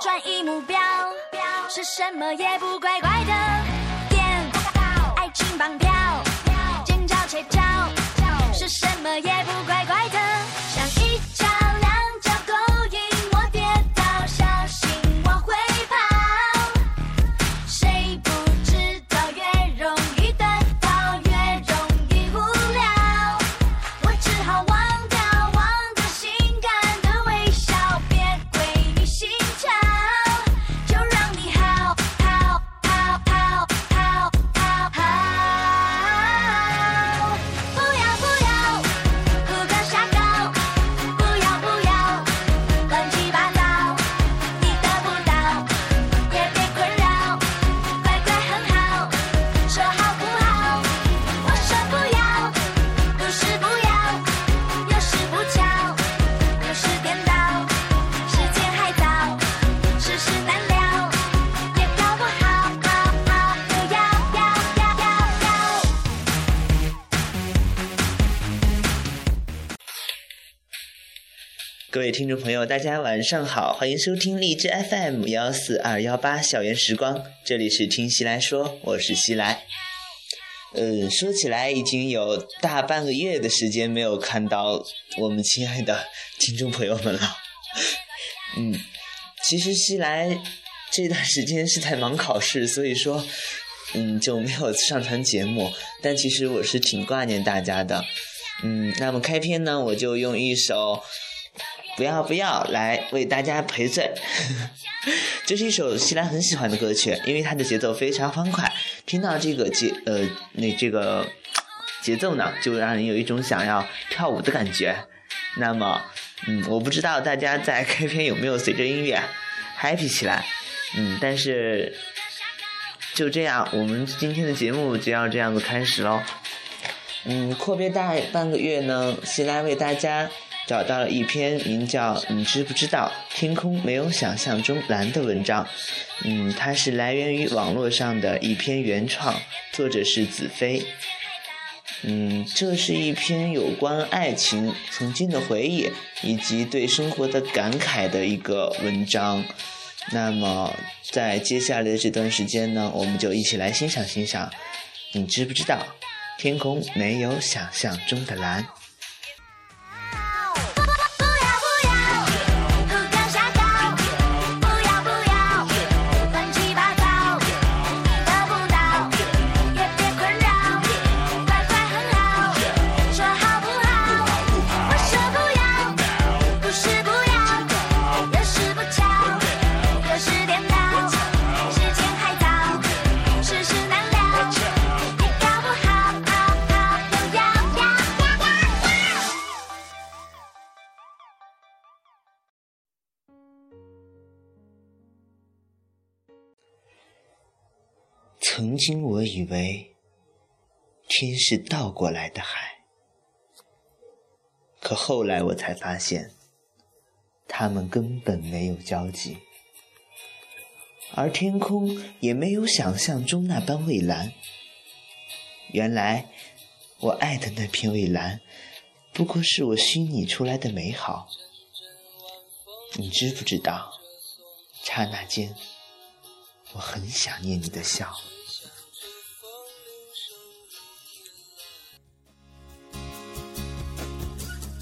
转移目标，是什么也不乖乖的各位听众朋友，大家晚上好，欢迎收听荔枝 FM 幺四二幺八校园时光，这里是听西来说，我是西来。呃，说起来已经有大半个月的时间没有看到我们亲爱的听众朋友们了。嗯，其实西来这段时间是在忙考试，所以说，嗯，就没有上传节目。但其实我是挺挂念大家的。嗯，那么开篇呢，我就用一首。不要不要来为大家赔罪，这是一首西兰很喜欢的歌曲，因为它的节奏非常欢快，听到这个节呃那这个节奏呢，就让人有一种想要跳舞的感觉。那么，嗯，我不知道大家在开篇有没有随着音乐 happy 起来，嗯，但是就这样，我们今天的节目就要这样子开始喽。嗯，阔别大半个月呢，西兰为大家。找到了一篇名叫《你知不知道天空没有想象中蓝》的文章，嗯，它是来源于网络上的一篇原创，作者是子飞。嗯，这是一篇有关爱情、曾经的回忆以及对生活的感慨的一个文章。那么，在接下来的这段时间呢，我们就一起来欣赏欣赏。你知不知道天空没有想象中的蓝？曾经我以为天是倒过来的海，可后来我才发现，它们根本没有交集，而天空也没有想象中那般蔚蓝。原来，我爱的那片蔚蓝，不过是我虚拟出来的美好。你知不知道，刹那间，我很想念你的笑。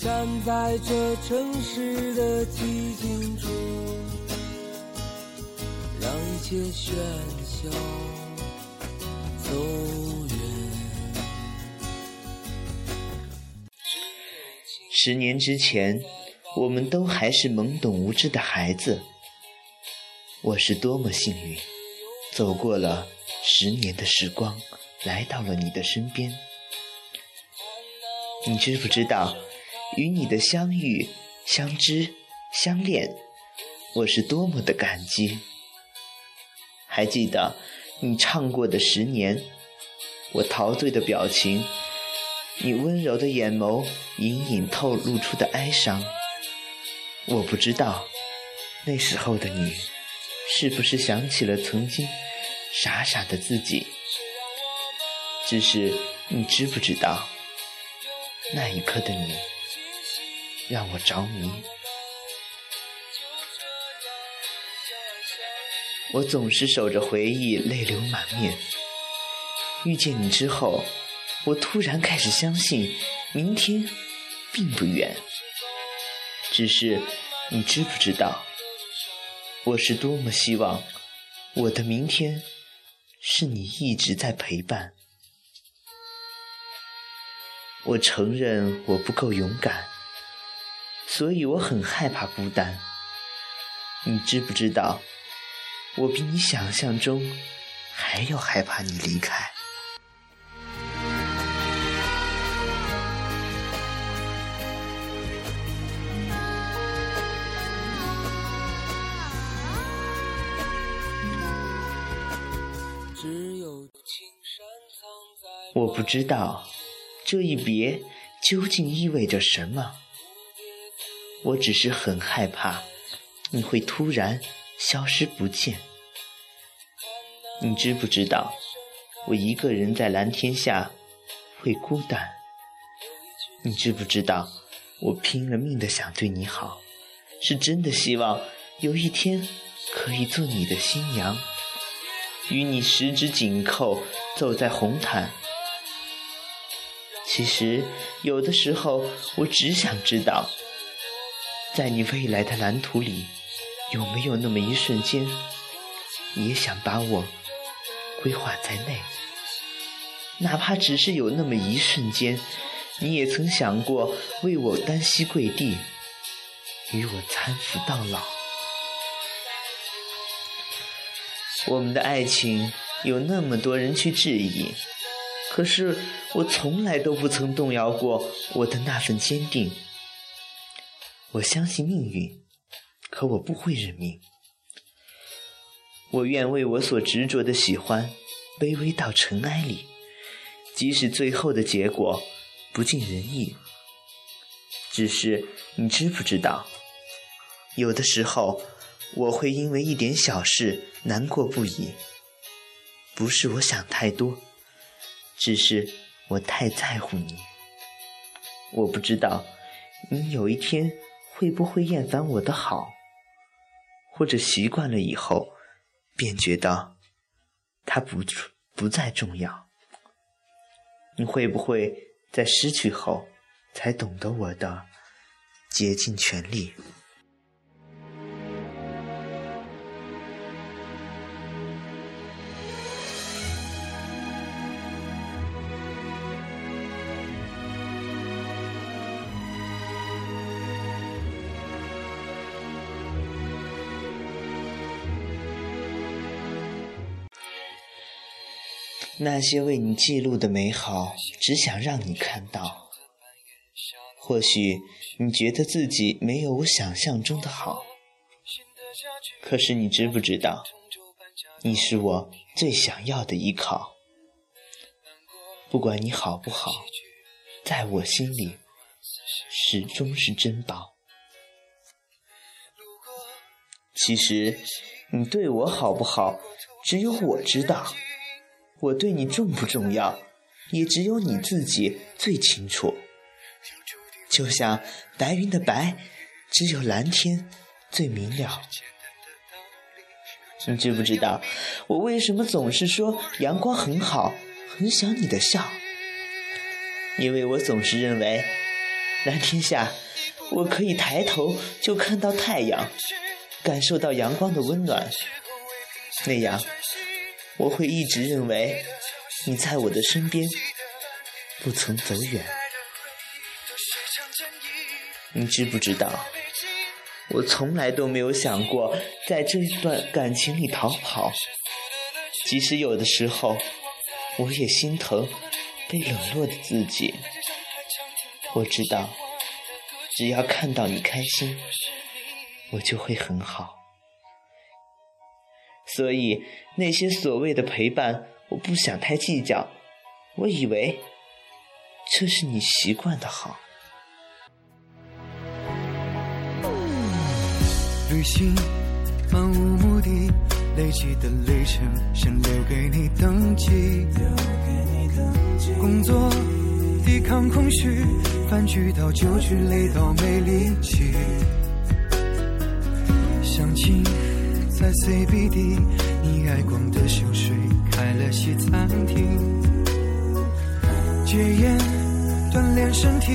站在这城市的寂静处，让一切喧嚣走远。十年之前，我们都还是懵懂无知的孩子。我是多么幸运，走过了十年的时光，来到了你的身边。你知不知道，与你的相遇、相知、相恋，我是多么的感激。还记得你唱过的《十年》，我陶醉的表情，你温柔的眼眸隐隐透露出的哀伤。我不知道那时候的你，是不是想起了曾经傻傻的自己？只是你知不知道，那一刻的你让我着迷。我总是守着回忆，泪流满面。遇见你之后，我突然开始相信，明天并不远。只是，你知不知道，我是多么希望我的明天是你一直在陪伴。我承认我不够勇敢，所以我很害怕孤单。你知不知道，我比你想象中还要害怕你离开。我不知道这一别究竟意味着什么，我只是很害怕你会突然消失不见。你知不知道，我一个人在蓝天下会孤单？你知不知道，我拼了命的想对你好，是真的希望有一天可以做你的新娘，与你十指紧扣，走在红毯。其实，有的时候，我只想知道，在你未来的蓝图里，有没有那么一瞬间，也想把我规划在内。哪怕只是有那么一瞬间，你也曾想过为我单膝跪地，与我搀扶到老。我们的爱情有那么多人去质疑。可是我从来都不曾动摇过我的那份坚定。我相信命运，可我不会认命。我愿为我所执着的喜欢卑微到尘埃里，即使最后的结果不尽人意。只是你知不知道，有的时候我会因为一点小事难过不已。不是我想太多。只是我太在乎你，我不知道你有一天会不会厌烦我的好，或者习惯了以后便觉得他不不再重要。你会不会在失去后才懂得我的竭尽全力？那些为你记录的美好，只想让你看到。或许你觉得自己没有我想象中的好，可是你知不知道，你是我最想要的依靠。不管你好不好，在我心里始终是珍宝。其实你对我好不好，只有我知道。我对你重不重要，也只有你自己最清楚。就像白云的白，只有蓝天最明了。你知不知道，我为什么总是说阳光很好，很想你的笑？因为我总是认为，蓝天下，我可以抬头就看到太阳，感受到阳光的温暖，那样。我会一直认为你在我的身边，不曾走远。你知不知道，我从来都没有想过在这段感情里逃跑。即使有的时候，我也心疼被冷落的自己。我知道，只要看到你开心，我就会很好。所以，那些所谓的陪伴，我不想太计较。我以为，这是你习惯的好。旅行漫无目的，累积的里程想留给你登记。工作抵抗空虚，饭局到酒局，累到没力气。相亲。在 CBD 你爱逛的香水开了西餐厅。戒烟，锻炼身体，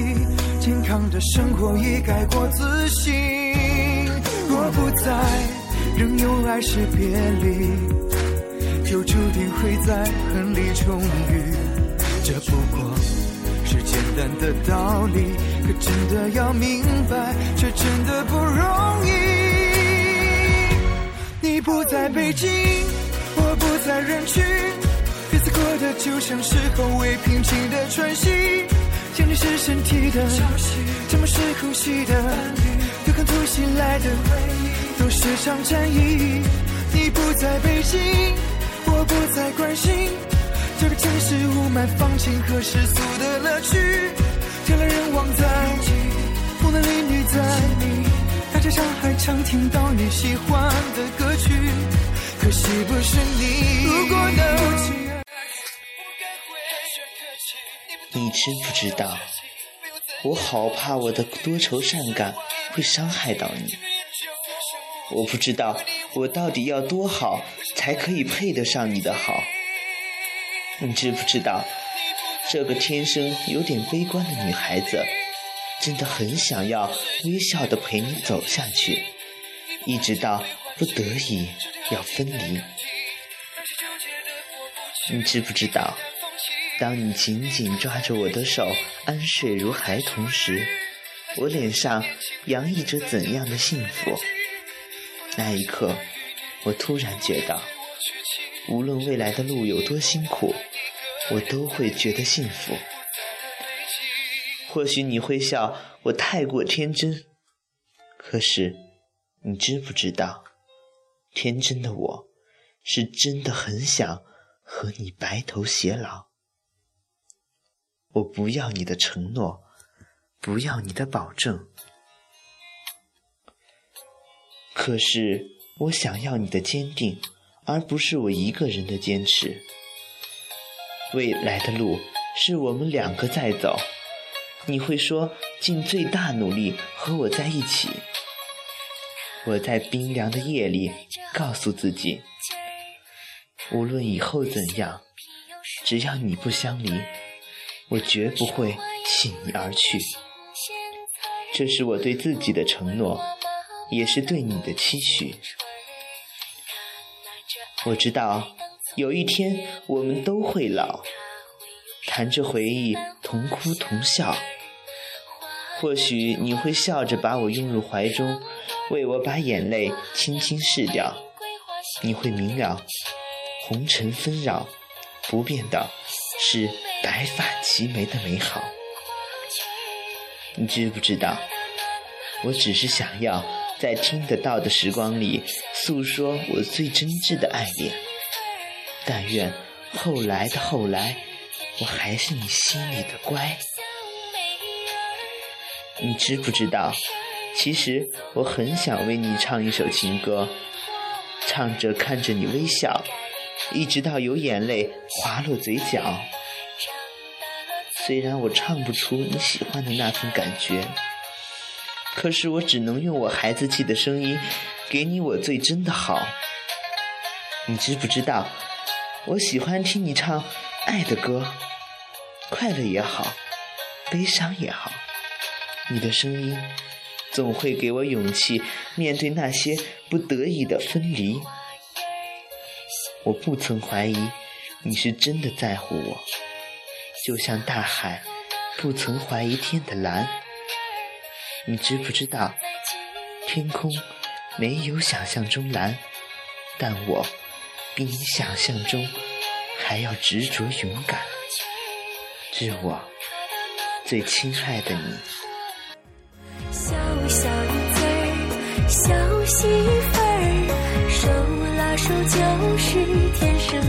健康的生活已改过自新。若不在，仍有爱是别离，就注定会在恨里重遇。这不过是简单的道理，可真的要明白，却真的不容易。你不在北京，我不在人群。日子过得就像是后未平静的喘息，想你是身体的消息，沉默是呼吸的伴侣，有看突袭来的回忆，都是场战役。你不在北京，我不再关心这个城市雾霾、放晴和世俗的乐趣，人来人往在，风男里女在，大街上还常听到你喜欢的歌曲，可惜不是你。如果能。你知不知道，我好怕我的多愁善感会伤害到你。我不知道我到底要多好才可以配得上你的好。你知不知道，这个天生有点悲观的女孩子，真的很想要微笑的陪你走下去，一直到不得已要分离。你知不知道？当你紧紧抓着我的手，安睡如孩童时，我脸上洋溢着怎样的幸福？那一刻，我突然觉得，无论未来的路有多辛苦，我都会觉得幸福。或许你会笑我太过天真，可是，你知不知道，天真的我，是真的很想和你白头偕老。我不要你的承诺，不要你的保证，可是我想要你的坚定，而不是我一个人的坚持。未来的路是我们两个在走，你会说尽最大努力和我在一起。我在冰凉的夜里告诉自己，无论以后怎样，只要你不相离。我绝不会弃你而去，这是我对自己的承诺，也是对你的期许。我知道有一天我们都会老，含着回忆，同哭同笑。或许你会笑着把我拥入怀中，为我把眼泪轻轻拭掉。你会明了，红尘纷扰，不变的是。白发齐眉的美好，你知不知道？我只是想要在听得到的时光里诉说我最真挚的爱恋。但愿后来的后来，我还是你心里的乖。你知不知道？其实我很想为你唱一首情歌，唱着看着你微笑，一直到有眼泪滑落嘴角。虽然我唱不出你喜欢的那份感觉，可是我只能用我孩子气的声音，给你我最真的好。你知不知道，我喜欢听你唱爱的歌，快乐也好，悲伤也好，你的声音总会给我勇气，面对那些不得已的分离。我不曾怀疑你是真的在乎我。就像大海，不曾怀疑天的蓝。你知不知道，天空没有想象中蓝，但我比你想象中还要执着勇敢。致我最亲爱的你。小小嘴，小媳妇儿，手拉手就是天生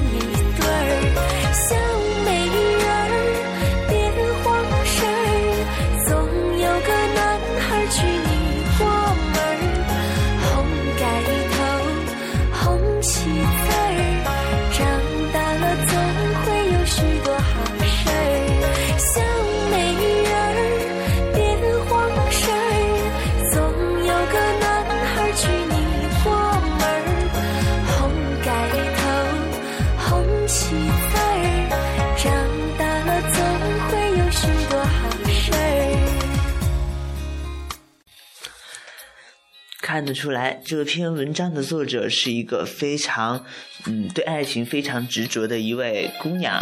得出来，这篇文章的作者是一个非常，嗯，对爱情非常执着的一位姑娘。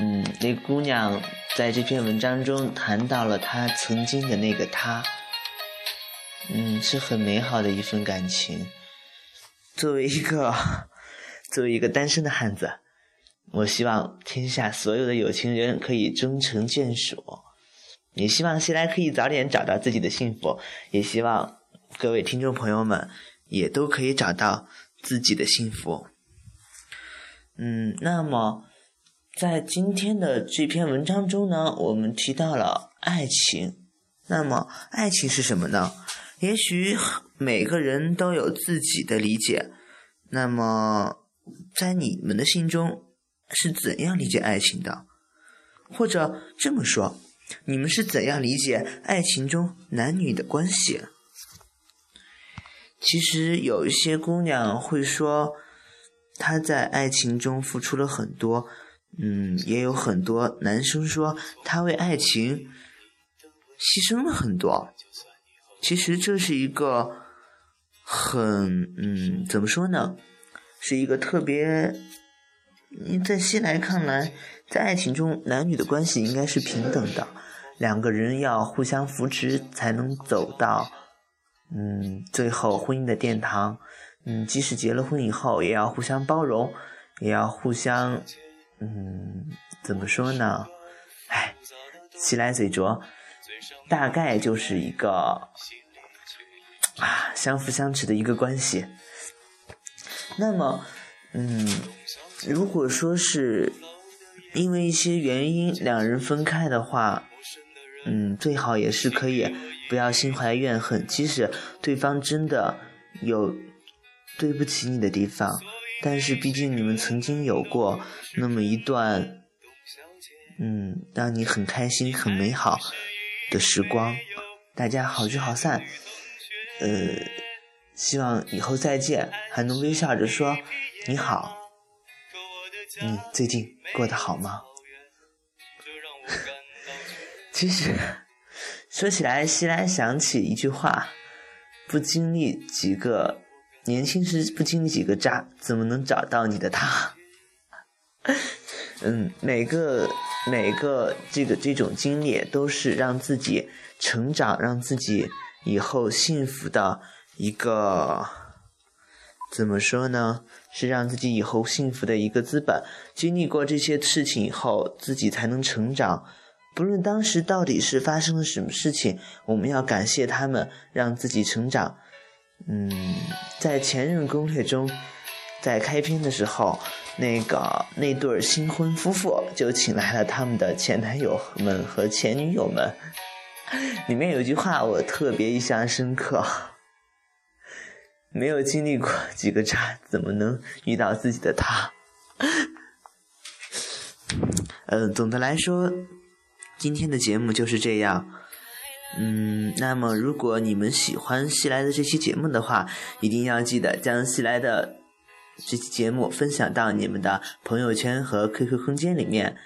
嗯，那姑娘在这篇文章中谈到了她曾经的那个他，嗯，是很美好的一份感情。作为一个，作为一个单身的汉子，我希望天下所有的有情人可以终成眷属，也希望西来可以早点找到自己的幸福，也希望。各位听众朋友们，也都可以找到自己的幸福。嗯，那么在今天的这篇文章中呢，我们提到了爱情。那么，爱情是什么呢？也许每个人都有自己的理解。那么，在你们的心中是怎样理解爱情的？或者这么说，你们是怎样理解爱情中男女的关系？其实有一些姑娘会说，她在爱情中付出了很多，嗯，也有很多男生说他为爱情牺牲了很多。其实这是一个很，嗯，怎么说呢？是一个特别，在西来看来，在爱情中男女的关系应该是平等的，两个人要互相扶持才能走到。嗯，最后婚姻的殿堂，嗯，即使结了婚以后，也要互相包容，也要互相，嗯，怎么说呢？哎，起来嘴拙，大概就是一个啊，相辅相成的一个关系。那么，嗯，如果说是因为一些原因两人分开的话，嗯，最好也是可以。不要心怀怨恨，即使对方真的有对不起你的地方，但是毕竟你们曾经有过那么一段，嗯，让你很开心、很美好的时光，大家好聚好散，呃，希望以后再见还能微笑着说你好，你最近过得好吗？其实。说起来，西来想起一句话：不经历几个年轻时，不经历几个渣，怎么能找到你的他？嗯，每个每个这个这种经历，都是让自己成长，让自己以后幸福的一个，怎么说呢？是让自己以后幸福的一个资本。经历过这些事情以后，自己才能成长。不论当时到底是发生了什么事情，我们要感谢他们，让自己成长。嗯，在前任攻略中，在开篇的时候，那个那对新婚夫妇就请来了他们的前男友们和前女友们。里面有句话我特别印象深刻：没有经历过几个渣，怎么能遇到自己的他？嗯，总的来说。今天的节目就是这样，嗯，那么如果你们喜欢西来的这期节目的话，一定要记得将西来的这期节目分享到你们的朋友圈和 QQ 空间里面，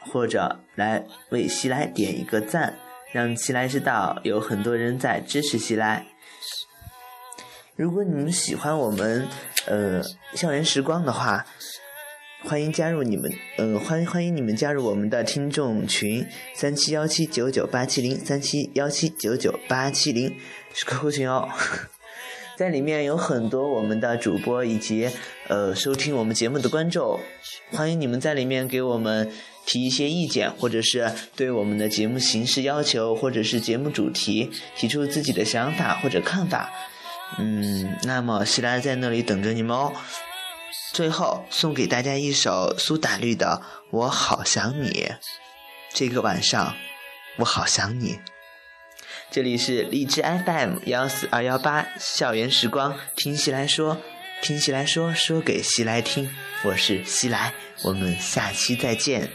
或者来为西来点一个赞，让西来知道有很多人在支持西来。如果你们喜欢我们呃校园时光的话。欢迎加入你们，嗯，欢欢迎你们加入我们的听众群三七幺七九九八七零三七幺七九九八七零是 QQ 群哦，在里面有很多我们的主播以及呃收听我们节目的观众，欢迎你们在里面给我们提一些意见，或者是对我们的节目形式要求，或者是节目主题提出自己的想法或者看法，嗯，那么西拉在那里等着你们哦。最后送给大家一首苏打绿的《我好想你》，这个晚上我好想你。这里是荔枝 FM 幺四二幺八校园时光，听西来说，听西来说，说给西来听。我是西来，我们下期再见。